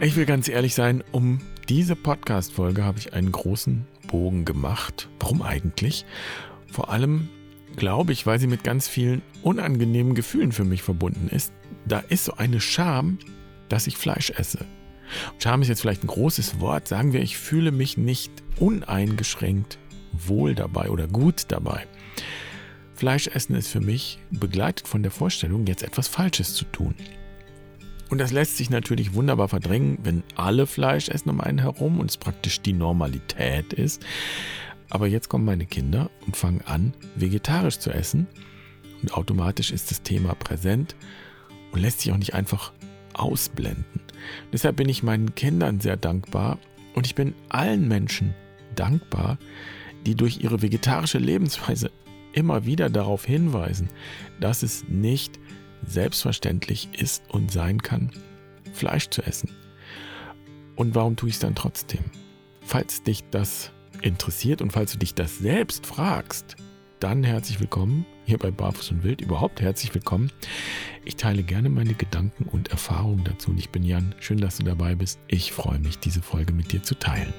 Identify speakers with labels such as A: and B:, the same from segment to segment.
A: Ich will ganz ehrlich sein, um diese Podcast-Folge habe ich einen großen Bogen gemacht. Warum eigentlich? Vor allem glaube ich, weil sie mit ganz vielen unangenehmen Gefühlen für mich verbunden ist. Da ist so eine Scham, dass ich Fleisch esse. Scham ist jetzt vielleicht ein großes Wort. Sagen wir, ich fühle mich nicht uneingeschränkt wohl dabei oder gut dabei. Fleischessen ist für mich begleitet von der Vorstellung, jetzt etwas Falsches zu tun. Und das lässt sich natürlich wunderbar verdrängen, wenn alle Fleisch essen um einen herum und es praktisch die Normalität ist. Aber jetzt kommen meine Kinder und fangen an, vegetarisch zu essen. Und automatisch ist das Thema präsent und lässt sich auch nicht einfach ausblenden. Deshalb bin ich meinen Kindern sehr dankbar und ich bin allen Menschen dankbar, die durch ihre vegetarische Lebensweise immer wieder darauf hinweisen, dass es nicht selbstverständlich ist und sein kann, Fleisch zu essen. Und warum tue ich es dann trotzdem? Falls dich das interessiert und falls du dich das selbst fragst, dann herzlich willkommen hier bei Barfuß und Wild. Überhaupt herzlich willkommen. Ich teile gerne meine Gedanken und Erfahrungen dazu. Und ich bin Jan. Schön, dass du dabei bist. Ich freue mich, diese Folge mit dir zu teilen.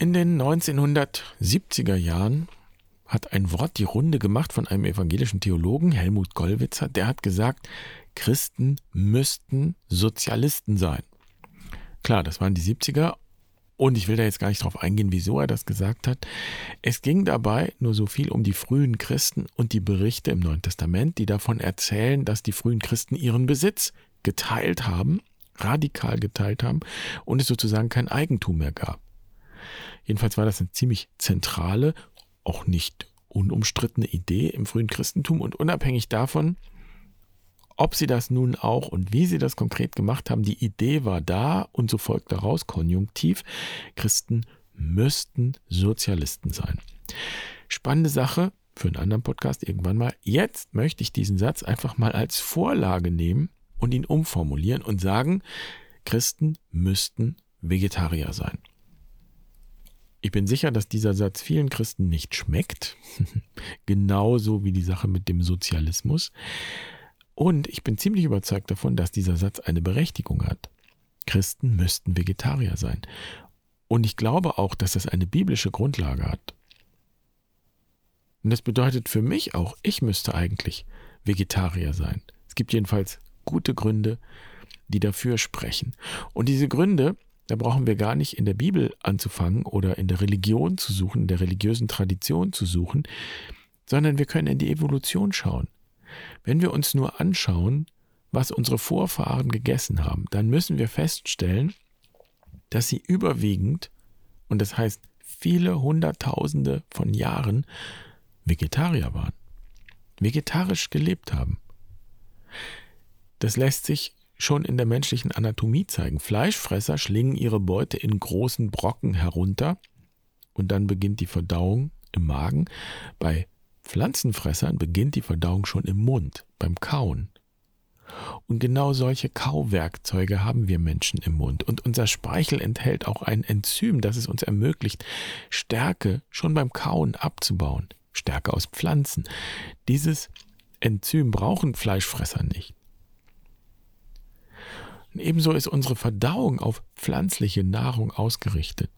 A: In den 1970er Jahren hat ein Wort die Runde gemacht von einem evangelischen Theologen, Helmut Gollwitzer, der hat gesagt, Christen müssten Sozialisten sein. Klar, das waren die 70er und ich will da jetzt gar nicht drauf eingehen, wieso er das gesagt hat. Es ging dabei nur so viel um die frühen Christen und die Berichte im Neuen Testament, die davon erzählen, dass die frühen Christen ihren Besitz geteilt haben, radikal geteilt haben und es sozusagen kein Eigentum mehr gab. Jedenfalls war das eine ziemlich zentrale, auch nicht unumstrittene Idee im frühen Christentum und unabhängig davon, ob sie das nun auch und wie sie das konkret gemacht haben, die Idee war da und so folgt daraus Konjunktiv, Christen müssten Sozialisten sein. Spannende Sache für einen anderen Podcast irgendwann mal. Jetzt möchte ich diesen Satz einfach mal als Vorlage nehmen und ihn umformulieren und sagen, Christen müssten Vegetarier sein. Ich bin sicher, dass dieser Satz vielen Christen nicht schmeckt, genauso wie die Sache mit dem Sozialismus. Und ich bin ziemlich überzeugt davon, dass dieser Satz eine Berechtigung hat. Christen müssten Vegetarier sein. Und ich glaube auch, dass das eine biblische Grundlage hat. Und das bedeutet für mich auch, ich müsste eigentlich Vegetarier sein. Es gibt jedenfalls gute Gründe, die dafür sprechen. Und diese Gründe, da brauchen wir gar nicht in der Bibel anzufangen oder in der Religion zu suchen, in der religiösen Tradition zu suchen, sondern wir können in die Evolution schauen. Wenn wir uns nur anschauen, was unsere Vorfahren gegessen haben, dann müssen wir feststellen, dass sie überwiegend, und das heißt viele Hunderttausende von Jahren, Vegetarier waren, vegetarisch gelebt haben. Das lässt sich schon in der menschlichen Anatomie zeigen. Fleischfresser schlingen ihre Beute in großen Brocken herunter und dann beginnt die Verdauung im Magen. Bei Pflanzenfressern beginnt die Verdauung schon im Mund, beim Kauen. Und genau solche Kauwerkzeuge haben wir Menschen im Mund. Und unser Speichel enthält auch ein Enzym, das es uns ermöglicht, Stärke schon beim Kauen abzubauen. Stärke aus Pflanzen. Dieses Enzym brauchen Fleischfresser nicht. Ebenso ist unsere Verdauung auf pflanzliche Nahrung ausgerichtet.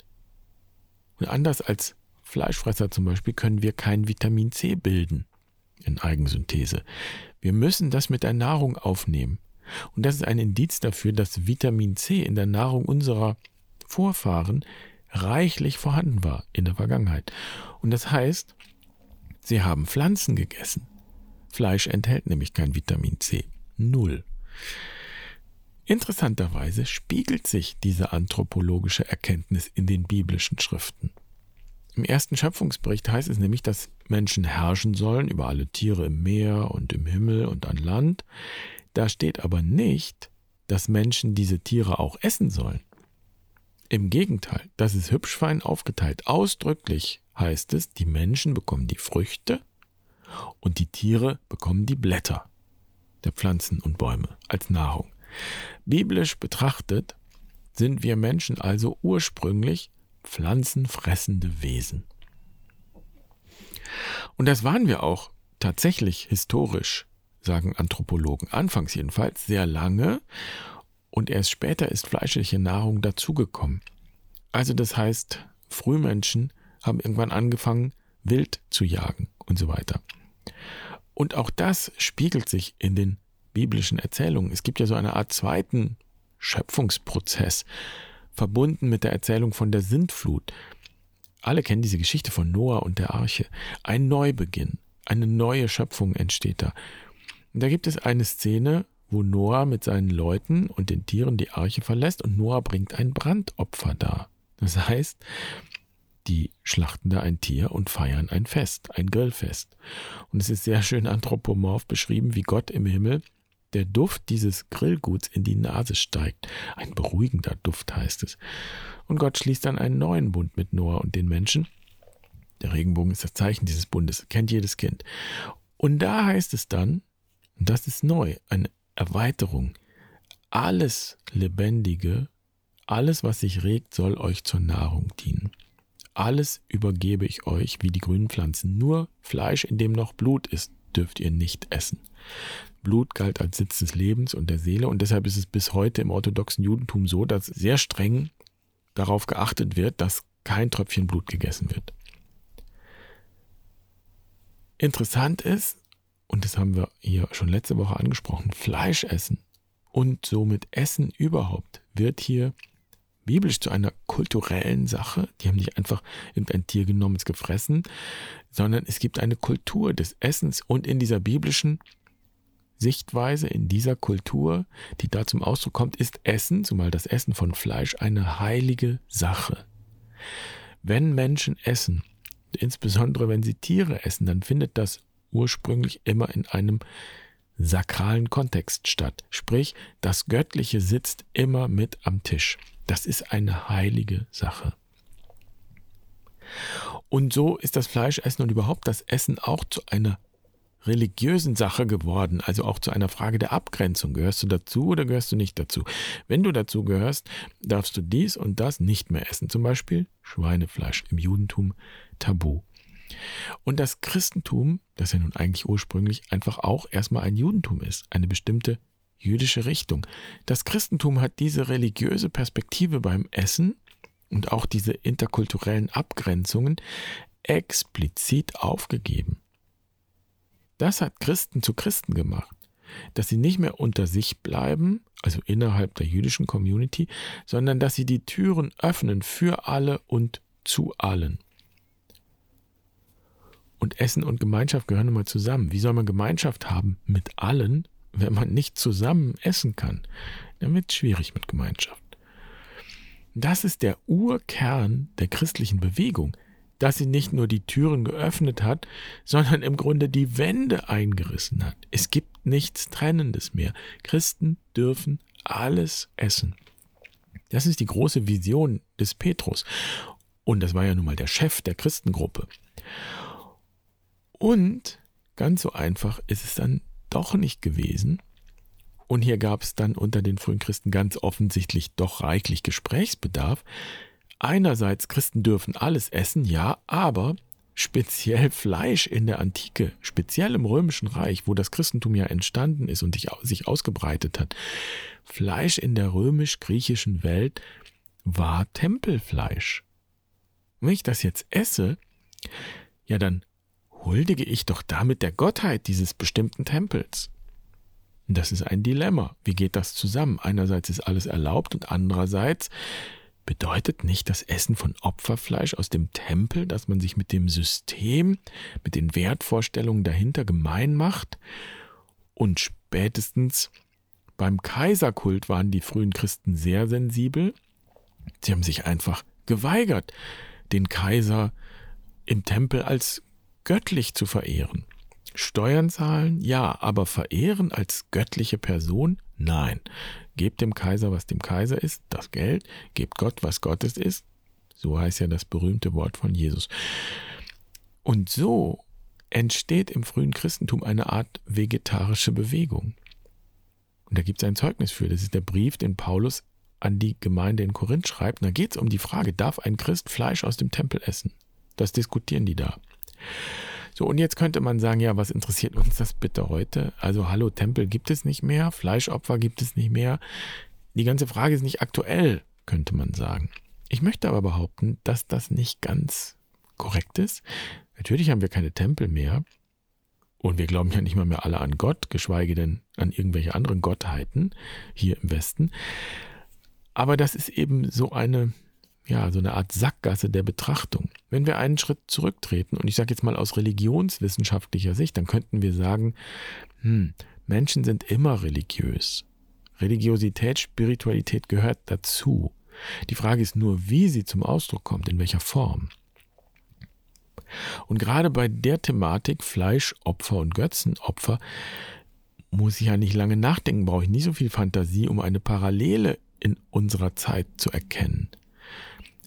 A: Und anders als Fleischfresser zum Beispiel können wir kein Vitamin C bilden in Eigensynthese. Wir müssen das mit der Nahrung aufnehmen. Und das ist ein Indiz dafür, dass Vitamin C in der Nahrung unserer Vorfahren reichlich vorhanden war in der Vergangenheit. Und das heißt, sie haben Pflanzen gegessen. Fleisch enthält nämlich kein Vitamin C. Null. Interessanterweise spiegelt sich diese anthropologische Erkenntnis in den biblischen Schriften. Im ersten Schöpfungsbericht heißt es nämlich, dass Menschen herrschen sollen über alle Tiere im Meer und im Himmel und an Land. Da steht aber nicht, dass Menschen diese Tiere auch essen sollen. Im Gegenteil, das ist hübsch fein aufgeteilt. Ausdrücklich heißt es, die Menschen bekommen die Früchte und die Tiere bekommen die Blätter. der Pflanzen und Bäume als Nahrung. Biblisch betrachtet sind wir Menschen also ursprünglich pflanzenfressende Wesen. Und das waren wir auch tatsächlich historisch, sagen Anthropologen, anfangs jedenfalls sehr lange und erst später ist fleischliche Nahrung dazugekommen. Also das heißt, Frühmenschen haben irgendwann angefangen, wild zu jagen und so weiter. Und auch das spiegelt sich in den biblischen Erzählungen. Es gibt ja so eine Art zweiten Schöpfungsprozess, verbunden mit der Erzählung von der Sintflut. Alle kennen diese Geschichte von Noah und der Arche. Ein Neubeginn, eine neue Schöpfung entsteht da. Und da gibt es eine Szene, wo Noah mit seinen Leuten und den Tieren die Arche verlässt und Noah bringt ein Brandopfer dar. Das heißt, die schlachten da ein Tier und feiern ein Fest, ein Grillfest. Und es ist sehr schön anthropomorph beschrieben, wie Gott im Himmel der Duft dieses Grillguts in die Nase steigt. Ein beruhigender Duft heißt es. Und Gott schließt dann einen neuen Bund mit Noah und den Menschen. Der Regenbogen ist das Zeichen dieses Bundes, kennt jedes Kind. Und da heißt es dann, und das ist neu, eine Erweiterung, alles Lebendige, alles, was sich regt, soll euch zur Nahrung dienen. Alles übergebe ich euch wie die grünen Pflanzen. Nur Fleisch, in dem noch Blut ist, dürft ihr nicht essen. Blut galt als Sitz des Lebens und der Seele und deshalb ist es bis heute im orthodoxen Judentum so, dass sehr streng darauf geachtet wird, dass kein Tröpfchen Blut gegessen wird. Interessant ist, und das haben wir hier schon letzte Woche angesprochen, Fleisch essen und somit Essen überhaupt wird hier biblisch zu einer kulturellen Sache. Die haben nicht einfach irgendein Tier genommen, es gefressen, sondern es gibt eine Kultur des Essens und in dieser biblischen Sichtweise, in dieser Kultur, die da zum Ausdruck kommt, ist Essen, zumal das Essen von Fleisch, eine heilige Sache. Wenn Menschen essen, insbesondere wenn sie Tiere essen, dann findet das ursprünglich immer in einem sakralen Kontext statt. Sprich, das Göttliche sitzt immer mit am Tisch. Das ist eine heilige Sache. Und so ist das Fleischessen und überhaupt das Essen auch zu einer religiösen Sache geworden, also auch zu einer Frage der Abgrenzung. Gehörst du dazu oder gehörst du nicht dazu? Wenn du dazu gehörst, darfst du dies und das nicht mehr essen. Zum Beispiel Schweinefleisch im Judentum tabu. Und das Christentum, das ja nun eigentlich ursprünglich einfach auch erstmal ein Judentum ist, eine bestimmte jüdische Richtung. Das Christentum hat diese religiöse Perspektive beim Essen und auch diese interkulturellen Abgrenzungen explizit aufgegeben. Das hat Christen zu Christen gemacht, dass sie nicht mehr unter sich bleiben, also innerhalb der jüdischen Community, sondern dass sie die Türen öffnen für alle und zu allen. Und Essen und Gemeinschaft gehören immer zusammen. Wie soll man Gemeinschaft haben mit allen, wenn man nicht zusammen essen kann, dann wird es schwierig mit Gemeinschaft. Das ist der Urkern der christlichen Bewegung, dass sie nicht nur die Türen geöffnet hat, sondern im Grunde die Wände eingerissen hat. Es gibt nichts Trennendes mehr. Christen dürfen alles essen. Das ist die große Vision des Petrus. Und das war ja nun mal der Chef der Christengruppe. Und ganz so einfach ist es dann doch nicht gewesen. Und hier gab es dann unter den frühen Christen ganz offensichtlich doch reichlich Gesprächsbedarf. Einerseits, Christen dürfen alles essen, ja, aber speziell Fleisch in der Antike, speziell im Römischen Reich, wo das Christentum ja entstanden ist und sich ausgebreitet hat, Fleisch in der römisch-griechischen Welt war Tempelfleisch. Wenn ich das jetzt esse, ja, dann huldige ich doch damit der Gottheit dieses bestimmten Tempels. Das ist ein Dilemma. Wie geht das zusammen? Einerseits ist alles erlaubt und andererseits bedeutet nicht das Essen von Opferfleisch aus dem Tempel, dass man sich mit dem System, mit den Wertvorstellungen dahinter gemein macht? Und spätestens beim Kaiserkult waren die frühen Christen sehr sensibel. Sie haben sich einfach geweigert, den Kaiser im Tempel als göttlich zu verehren. Steuern zahlen? Ja, aber verehren als göttliche Person? Nein. Gebt dem Kaiser, was dem Kaiser ist, das Geld, gebt Gott, was Gottes ist. So heißt ja das berühmte Wort von Jesus. Und so entsteht im frühen Christentum eine Art vegetarische Bewegung. Und da gibt es ein Zeugnis für. Das ist der Brief, den Paulus an die Gemeinde in Korinth schreibt. Und da geht es um die Frage, darf ein Christ Fleisch aus dem Tempel essen? Das diskutieren die da. So, und jetzt könnte man sagen, ja, was interessiert uns das bitte heute? Also, hallo, Tempel gibt es nicht mehr, Fleischopfer gibt es nicht mehr. Die ganze Frage ist nicht aktuell, könnte man sagen. Ich möchte aber behaupten, dass das nicht ganz korrekt ist. Natürlich haben wir keine Tempel mehr. Und wir glauben ja nicht mal mehr alle an Gott, geschweige denn an irgendwelche anderen Gottheiten hier im Westen. Aber das ist eben so eine, ja, so eine Art Sackgasse der Betrachtung. Wenn wir einen Schritt zurücktreten, und ich sage jetzt mal aus religionswissenschaftlicher Sicht, dann könnten wir sagen, hm, Menschen sind immer religiös. Religiosität, Spiritualität gehört dazu. Die Frage ist nur, wie sie zum Ausdruck kommt, in welcher Form. Und gerade bei der Thematik Fleischopfer und Götzenopfer muss ich ja nicht lange nachdenken, brauche ich nicht so viel Fantasie, um eine Parallele in unserer Zeit zu erkennen.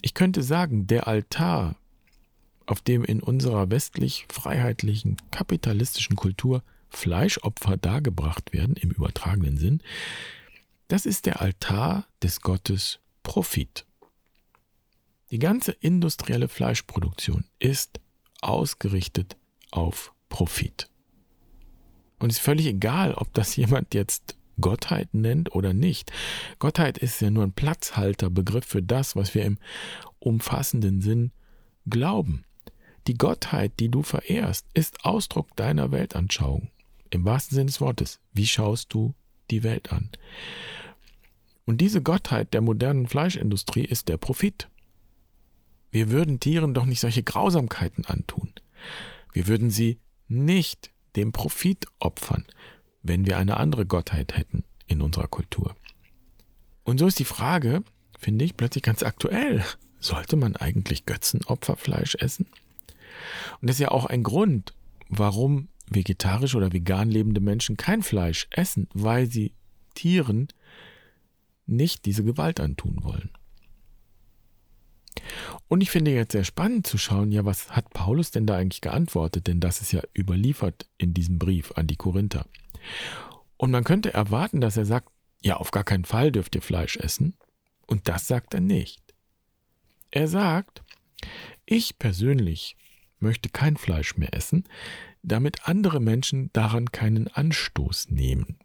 A: Ich könnte sagen, der Altar, auf dem in unserer westlich freiheitlichen kapitalistischen Kultur Fleischopfer dargebracht werden, im übertragenen Sinn, das ist der Altar des Gottes Profit. Die ganze industrielle Fleischproduktion ist ausgerichtet auf Profit. Und es ist völlig egal, ob das jemand jetzt Gottheit nennt oder nicht. Gottheit ist ja nur ein Platzhalterbegriff für das, was wir im umfassenden Sinn glauben. Die Gottheit, die du verehrst, ist Ausdruck deiner Weltanschauung. Im wahrsten Sinne des Wortes. Wie schaust du die Welt an? Und diese Gottheit der modernen Fleischindustrie ist der Profit. Wir würden Tieren doch nicht solche Grausamkeiten antun. Wir würden sie nicht dem Profit opfern, wenn wir eine andere Gottheit hätten in unserer Kultur. Und so ist die Frage, finde ich, plötzlich ganz aktuell. Sollte man eigentlich Götzenopferfleisch essen? Und das ist ja auch ein Grund, warum vegetarisch oder vegan lebende Menschen kein Fleisch essen, weil sie Tieren nicht diese Gewalt antun wollen. Und ich finde jetzt sehr spannend zu schauen, ja, was hat Paulus denn da eigentlich geantwortet? Denn das ist ja überliefert in diesem Brief an die Korinther. Und man könnte erwarten, dass er sagt, ja, auf gar keinen Fall dürft ihr Fleisch essen. Und das sagt er nicht. Er sagt, ich persönlich möchte kein Fleisch mehr essen, damit andere Menschen daran keinen Anstoß nehmen.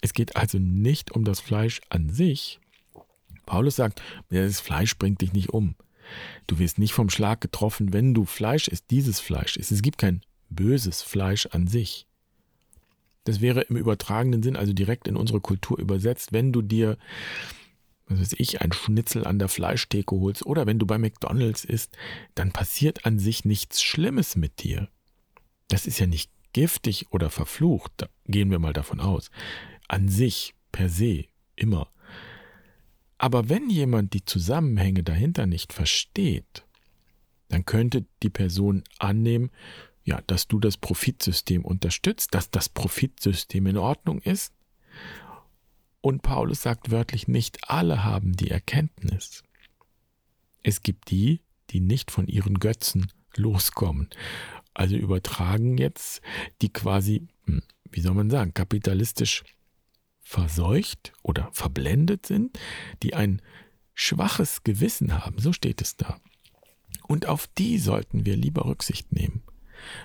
A: Es geht also nicht um das Fleisch an sich. Paulus sagt, das Fleisch bringt dich nicht um. Du wirst nicht vom Schlag getroffen, wenn du Fleisch isst, dieses Fleisch isst. Es gibt kein böses Fleisch an sich. Das wäre im übertragenen Sinn, also direkt in unsere Kultur übersetzt, wenn du dir, was weiß ich, ein Schnitzel an der Fleischtheke holst oder wenn du bei McDonalds isst, dann passiert an sich nichts Schlimmes mit dir. Das ist ja nicht giftig oder verflucht, da gehen wir mal davon aus an sich, per se, immer. Aber wenn jemand die Zusammenhänge dahinter nicht versteht, dann könnte die Person annehmen, ja, dass du das Profitsystem unterstützt, dass das Profitsystem in Ordnung ist. Und Paulus sagt wörtlich, nicht alle haben die Erkenntnis. Es gibt die, die nicht von ihren Götzen loskommen. Also übertragen jetzt, die quasi, hm, wie soll man sagen, kapitalistisch verseucht oder verblendet sind, die ein schwaches Gewissen haben, so steht es da. Und auf die sollten wir lieber Rücksicht nehmen.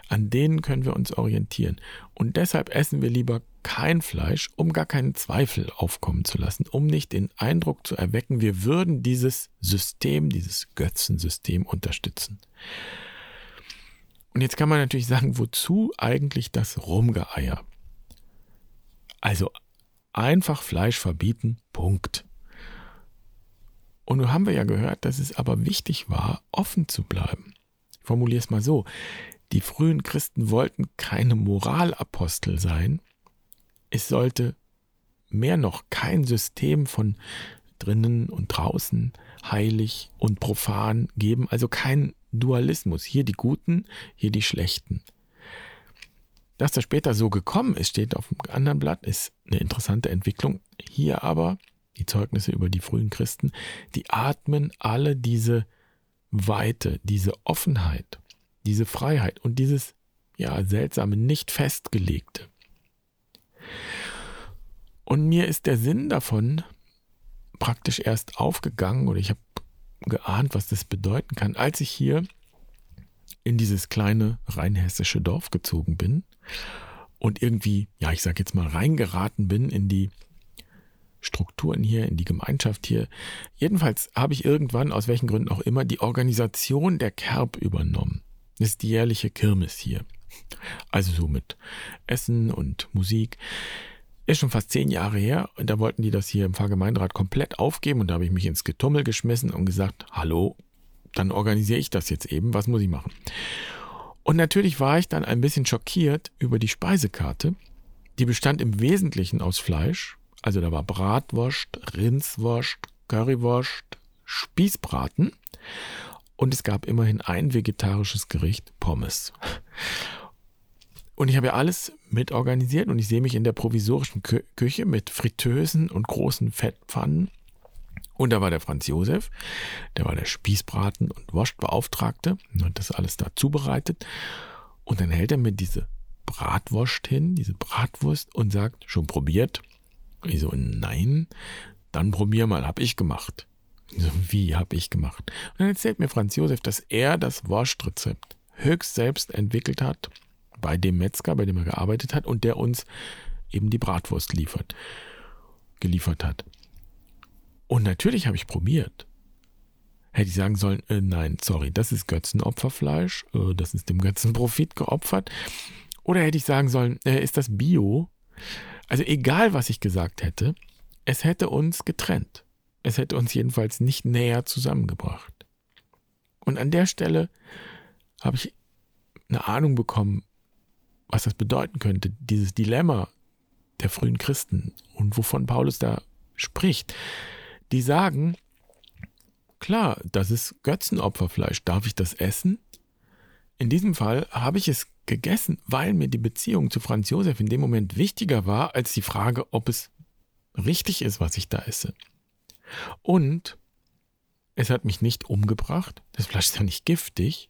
A: An denen können wir uns orientieren. Und deshalb essen wir lieber kein Fleisch, um gar keinen Zweifel aufkommen zu lassen, um nicht den Eindruck zu erwecken, wir würden dieses System, dieses Götzensystem unterstützen. Und jetzt kann man natürlich sagen, wozu eigentlich das Rumgeeier? Also Einfach Fleisch verbieten, Punkt. Und nun haben wir ja gehört, dass es aber wichtig war, offen zu bleiben. Ich formuliere es mal so. Die frühen Christen wollten keine Moralapostel sein. Es sollte mehr noch kein System von drinnen und draußen, heilig und profan geben, also kein Dualismus. Hier die Guten, hier die Schlechten. Dass das später so gekommen ist, steht auf dem anderen Blatt, ist eine interessante Entwicklung. Hier aber die Zeugnisse über die frühen Christen, die atmen alle diese Weite, diese Offenheit, diese Freiheit und dieses ja seltsame, nicht festgelegte. Und mir ist der Sinn davon praktisch erst aufgegangen oder ich habe geahnt, was das bedeuten kann, als ich hier in dieses kleine rheinhessische Dorf gezogen bin und irgendwie, ja, ich sag jetzt mal, reingeraten bin in die Strukturen hier, in die Gemeinschaft hier. Jedenfalls habe ich irgendwann, aus welchen Gründen auch immer, die Organisation der Kerb übernommen. Ist die jährliche Kirmes hier. Also so mit Essen und Musik. Ist schon fast zehn Jahre her und da wollten die das hier im Pfarrgemeinderat komplett aufgeben und da habe ich mich ins Getummel geschmissen und gesagt, hallo, dann organisiere ich das jetzt eben, was muss ich machen? Und natürlich war ich dann ein bisschen schockiert über die Speisekarte. Die bestand im Wesentlichen aus Fleisch, also da war Bratwurst, Rindswurst, Currywurst, Spießbraten und es gab immerhin ein vegetarisches Gericht, Pommes. Und ich habe ja alles mit organisiert und ich sehe mich in der provisorischen Kü Küche mit Fritteusen und großen Fettpfannen. Und da war der Franz Josef, der war der Spießbraten- und Wurstbeauftragte und hat das alles da zubereitet. Und dann hält er mir diese Bratwurst hin, diese Bratwurst und sagt, schon probiert? Ich so, nein, dann probier mal, hab ich gemacht. So, wie hab ich gemacht? Und dann erzählt mir Franz Josef, dass er das Wurstrezept höchst selbst entwickelt hat bei dem Metzger, bei dem er gearbeitet hat und der uns eben die Bratwurst liefert, geliefert hat. Und natürlich habe ich probiert. Hätte ich sagen sollen, äh, nein, sorry, das ist Götzenopferfleisch, äh, das ist dem Götzenprofit geopfert. Oder hätte ich sagen sollen, äh, ist das Bio? Also egal, was ich gesagt hätte, es hätte uns getrennt. Es hätte uns jedenfalls nicht näher zusammengebracht. Und an der Stelle habe ich eine Ahnung bekommen, was das bedeuten könnte, dieses Dilemma der frühen Christen und wovon Paulus da spricht. Die sagen, klar, das ist Götzenopferfleisch, darf ich das essen? In diesem Fall habe ich es gegessen, weil mir die Beziehung zu Franz Josef in dem Moment wichtiger war als die Frage, ob es richtig ist, was ich da esse. Und es hat mich nicht umgebracht, das Fleisch ist ja nicht giftig,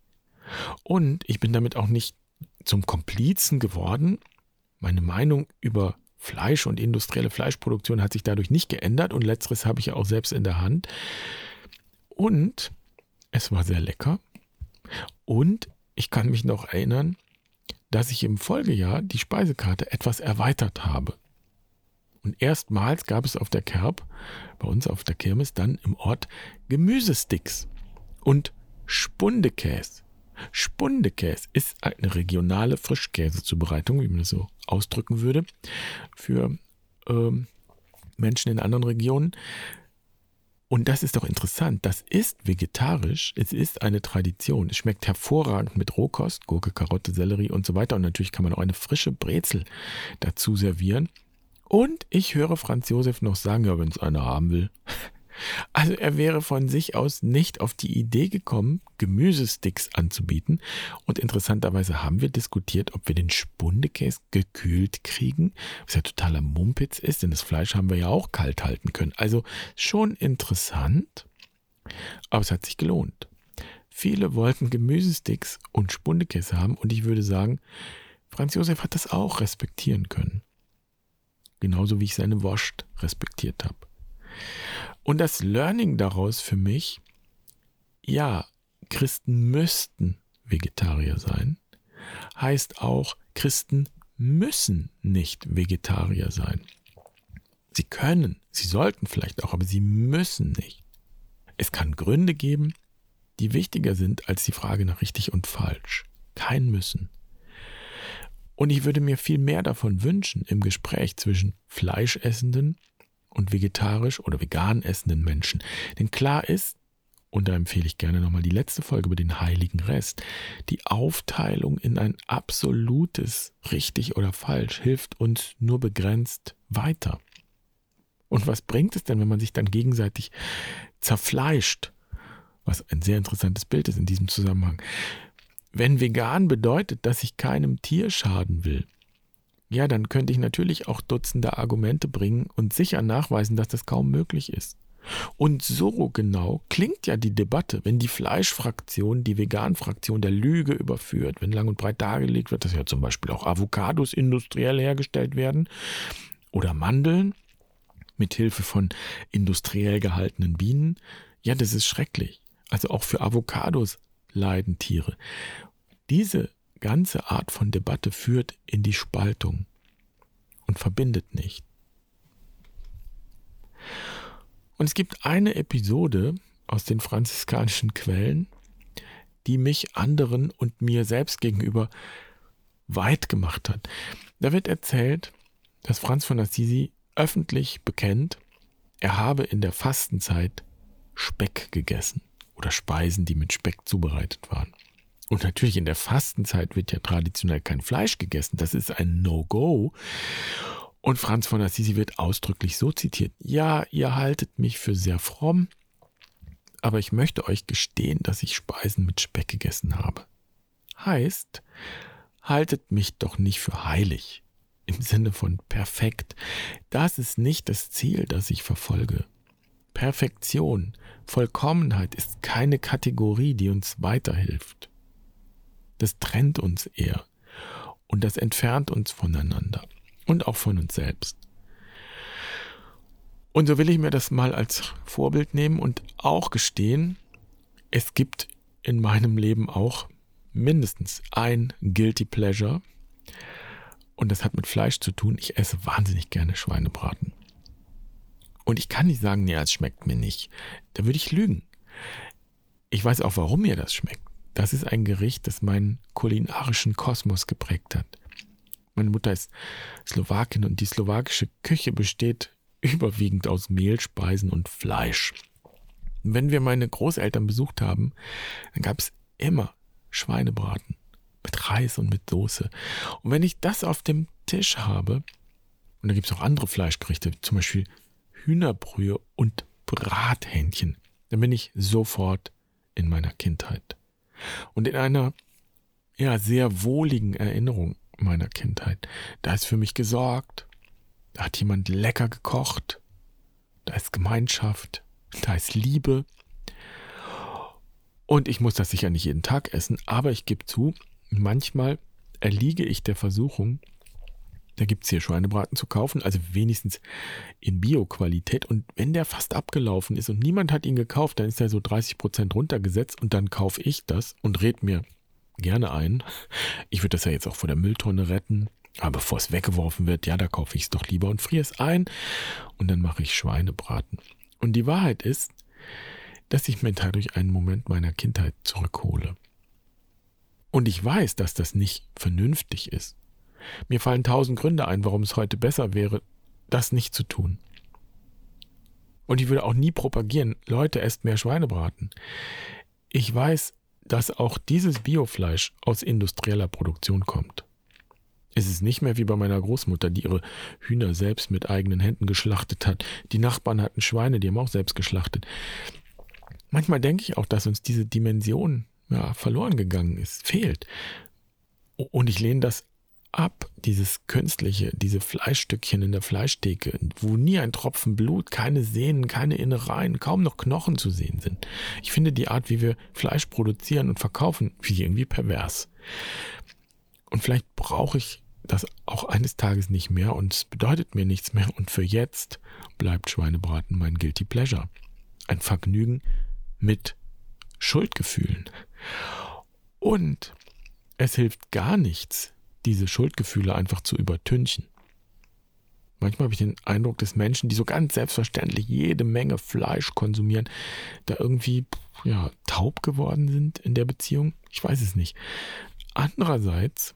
A: und ich bin damit auch nicht zum Komplizen geworden. Meine Meinung über Fleisch und industrielle Fleischproduktion hat sich dadurch nicht geändert und letzteres habe ich ja auch selbst in der Hand. Und es war sehr lecker. Und ich kann mich noch erinnern, dass ich im Folgejahr die Speisekarte etwas erweitert habe. Und erstmals gab es auf der Kerb, bei uns auf der Kirmes, dann im Ort Gemüsesticks und Spundekäse. Spundekäse ist eine regionale Frischkäsezubereitung, wie man das so ausdrücken würde, für ähm, Menschen in anderen Regionen. Und das ist doch interessant. Das ist vegetarisch. Es ist eine Tradition. Es schmeckt hervorragend mit Rohkost, Gurke, Karotte, Sellerie und so weiter. Und natürlich kann man auch eine frische Brezel dazu servieren. Und ich höre Franz Josef noch sagen, ja, wenn es einer haben will, also er wäre von sich aus nicht auf die Idee gekommen, Gemüsesticks anzubieten. Und interessanterweise haben wir diskutiert, ob wir den Spundekäse gekühlt kriegen, was ja totaler Mumpitz ist, denn das Fleisch haben wir ja auch kalt halten können. Also schon interessant, aber es hat sich gelohnt. Viele wollten Gemüsesticks und Spundekäse haben und ich würde sagen, Franz Josef hat das auch respektieren können. Genauso wie ich seine Wurst respektiert habe. Und das Learning daraus für mich, ja, Christen müssten Vegetarier sein, heißt auch, Christen müssen nicht Vegetarier sein. Sie können, sie sollten vielleicht auch, aber sie müssen nicht. Es kann Gründe geben, die wichtiger sind als die Frage nach richtig und falsch. Kein Müssen. Und ich würde mir viel mehr davon wünschen im Gespräch zwischen Fleischessenden und vegetarisch oder vegan essenden Menschen. Denn klar ist, und da empfehle ich gerne nochmal die letzte Folge über den heiligen Rest, die Aufteilung in ein absolutes richtig oder falsch hilft uns nur begrenzt weiter. Und was bringt es denn, wenn man sich dann gegenseitig zerfleischt? Was ein sehr interessantes Bild ist in diesem Zusammenhang. Wenn vegan bedeutet, dass ich keinem Tier schaden will, ja, dann könnte ich natürlich auch Dutzende Argumente bringen und sicher nachweisen, dass das kaum möglich ist. Und so genau klingt ja die Debatte, wenn die Fleischfraktion die Veganfraktion der Lüge überführt, wenn lang und breit dargelegt wird, dass ja zum Beispiel auch Avocados industriell hergestellt werden oder Mandeln mit Hilfe von industriell gehaltenen Bienen. Ja, das ist schrecklich. Also auch für Avocados leiden Tiere. Diese ganze Art von Debatte führt in die Spaltung und verbindet nicht. Und es gibt eine Episode aus den franziskanischen Quellen, die mich anderen und mir selbst gegenüber weit gemacht hat. Da wird erzählt, dass Franz von Assisi öffentlich bekennt, er habe in der Fastenzeit Speck gegessen oder Speisen, die mit Speck zubereitet waren. Und natürlich in der Fastenzeit wird ja traditionell kein Fleisch gegessen. Das ist ein No-Go. Und Franz von Assisi wird ausdrücklich so zitiert. Ja, ihr haltet mich für sehr fromm, aber ich möchte euch gestehen, dass ich Speisen mit Speck gegessen habe. Heißt, haltet mich doch nicht für heilig im Sinne von perfekt. Das ist nicht das Ziel, das ich verfolge. Perfektion, Vollkommenheit ist keine Kategorie, die uns weiterhilft. Das trennt uns eher und das entfernt uns voneinander und auch von uns selbst. Und so will ich mir das mal als Vorbild nehmen und auch gestehen, es gibt in meinem Leben auch mindestens ein Guilty Pleasure. Und das hat mit Fleisch zu tun. Ich esse wahnsinnig gerne Schweinebraten. Und ich kann nicht sagen, nee, es schmeckt mir nicht. Da würde ich lügen. Ich weiß auch, warum mir das schmeckt. Das ist ein Gericht, das meinen kulinarischen Kosmos geprägt hat. Meine Mutter ist Slowakin und die slowakische Küche besteht überwiegend aus Mehlspeisen und Fleisch. Wenn wir meine Großeltern besucht haben, dann gab es immer Schweinebraten mit Reis und mit Soße. Und wenn ich das auf dem Tisch habe, und da gibt es auch andere Fleischgerichte, zum Beispiel Hühnerbrühe und Brathähnchen, dann bin ich sofort in meiner Kindheit. Und in einer ja, sehr wohligen Erinnerung meiner Kindheit. Da ist für mich gesorgt, da hat jemand lecker gekocht, da ist Gemeinschaft, da ist Liebe, und ich muss das sicher nicht jeden Tag essen, aber ich gebe zu, manchmal erliege ich der Versuchung, da gibt es hier Schweinebraten zu kaufen, also wenigstens in Bio-Qualität. Und wenn der fast abgelaufen ist und niemand hat ihn gekauft, dann ist er so 30 Prozent runtergesetzt und dann kaufe ich das und red mir gerne ein. Ich würde das ja jetzt auch vor der Mülltonne retten. Aber bevor es weggeworfen wird, ja, da kaufe ich es doch lieber und friere es ein und dann mache ich Schweinebraten. Und die Wahrheit ist, dass ich mir dadurch einen Moment meiner Kindheit zurückhole. Und ich weiß, dass das nicht vernünftig ist. Mir fallen tausend Gründe ein, warum es heute besser wäre, das nicht zu tun. Und ich würde auch nie propagieren, Leute, esst mehr Schweinebraten. Ich weiß, dass auch dieses Biofleisch aus industrieller Produktion kommt. Es ist nicht mehr wie bei meiner Großmutter, die ihre Hühner selbst mit eigenen Händen geschlachtet hat. Die Nachbarn hatten Schweine, die haben auch selbst geschlachtet manchmal denke ich auch, dass uns diese Dimension ja, verloren gegangen ist, fehlt. Und ich lehne das ab, dieses künstliche, diese Fleischstückchen in der Fleischtheke, wo nie ein Tropfen Blut, keine Sehnen, keine Innereien, kaum noch Knochen zu sehen sind. Ich finde die Art, wie wir Fleisch produzieren und verkaufen, wie irgendwie pervers. Und vielleicht brauche ich das auch eines Tages nicht mehr und es bedeutet mir nichts mehr und für jetzt bleibt Schweinebraten mein Guilty Pleasure. Ein Vergnügen, mit Schuldgefühlen. Und es hilft gar nichts, diese Schuldgefühle einfach zu übertünchen. Manchmal habe ich den Eindruck, dass Menschen, die so ganz selbstverständlich jede Menge Fleisch konsumieren, da irgendwie ja, taub geworden sind in der Beziehung. Ich weiß es nicht. Andererseits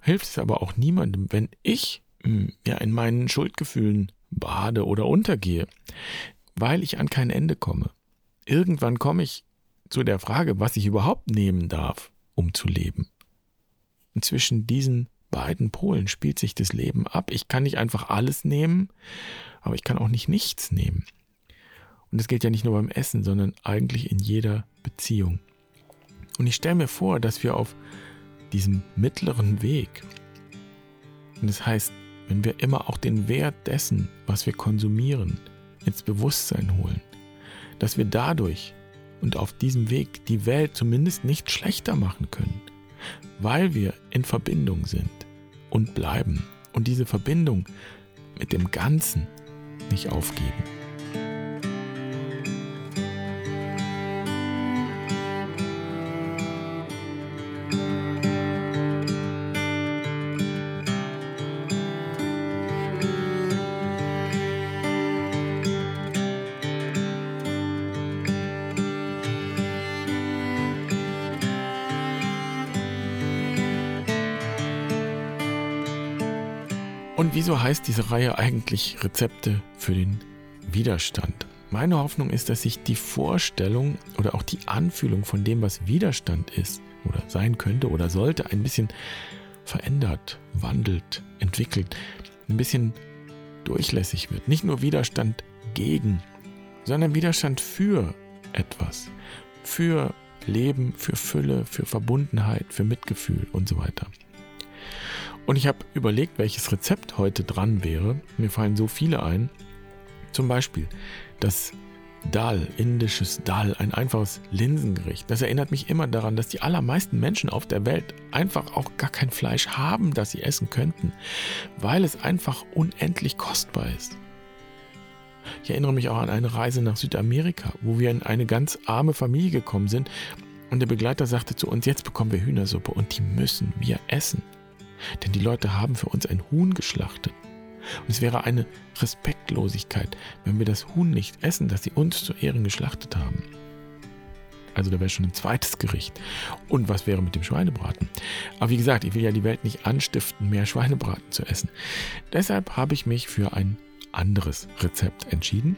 A: hilft es aber auch niemandem, wenn ich hm, ja in meinen Schuldgefühlen bade oder untergehe, weil ich an kein Ende komme irgendwann komme ich zu der Frage, was ich überhaupt nehmen darf, um zu leben. Und zwischen diesen beiden Polen spielt sich das Leben ab. Ich kann nicht einfach alles nehmen, aber ich kann auch nicht nichts nehmen. Und das gilt ja nicht nur beim Essen, sondern eigentlich in jeder Beziehung. Und ich stelle mir vor, dass wir auf diesem mittleren Weg, und das heißt, wenn wir immer auch den Wert dessen, was wir konsumieren, ins Bewusstsein holen, dass wir dadurch und auf diesem Weg die Welt zumindest nicht schlechter machen können, weil wir in Verbindung sind und bleiben. Und diese Verbindung mit dem Ganzen, nicht aufgeben. Und wieso heißt diese Reihe eigentlich Rezepte für den Widerstand? Meine Hoffnung ist, dass sich die Vorstellung oder auch die Anfühlung von dem, was Widerstand ist oder sein könnte oder sollte, ein bisschen verändert, wandelt, entwickelt, ein bisschen durchlässig wird. Nicht nur Widerstand gegen, sondern Widerstand für etwas. Für Leben, für Fülle, für Verbundenheit, für Mitgefühl und so weiter. Und ich habe überlegt, welches Rezept heute dran wäre. Mir fallen so viele ein. Zum Beispiel das Dal, indisches Dal, ein einfaches Linsengericht. Das erinnert mich immer daran, dass die allermeisten Menschen auf der Welt einfach auch gar kein Fleisch haben, das sie essen könnten, weil es einfach unendlich kostbar ist. Ich erinnere mich auch an eine Reise nach Südamerika, wo wir in eine ganz arme Familie gekommen sind und der Begleiter sagte zu uns, jetzt bekommen wir Hühnersuppe und die müssen wir essen. Denn die Leute haben für uns ein Huhn geschlachtet. Und es wäre eine Respektlosigkeit, wenn wir das Huhn nicht essen, das sie uns zu Ehren geschlachtet haben. Also da wäre schon ein zweites Gericht. Und was wäre mit dem Schweinebraten? Aber wie gesagt, ich will ja die Welt nicht anstiften, mehr Schweinebraten zu essen. Deshalb habe ich mich für ein anderes Rezept entschieden.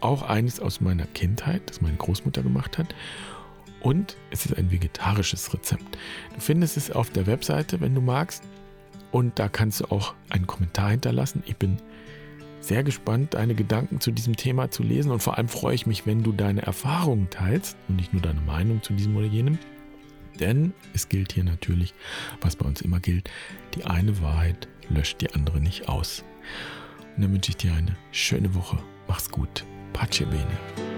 A: Auch eines aus meiner Kindheit, das meine Großmutter gemacht hat. Und es ist ein vegetarisches Rezept. Du findest es auf der Webseite, wenn du magst. Und da kannst du auch einen Kommentar hinterlassen. Ich bin sehr gespannt, deine Gedanken zu diesem Thema zu lesen. Und vor allem freue ich mich, wenn du deine Erfahrungen teilst und nicht nur deine Meinung zu diesem oder jenem. Denn es gilt hier natürlich, was bei uns immer gilt, die eine Wahrheit löscht die andere nicht aus. Und dann wünsche ich dir eine schöne Woche. Mach's gut. Pace bene.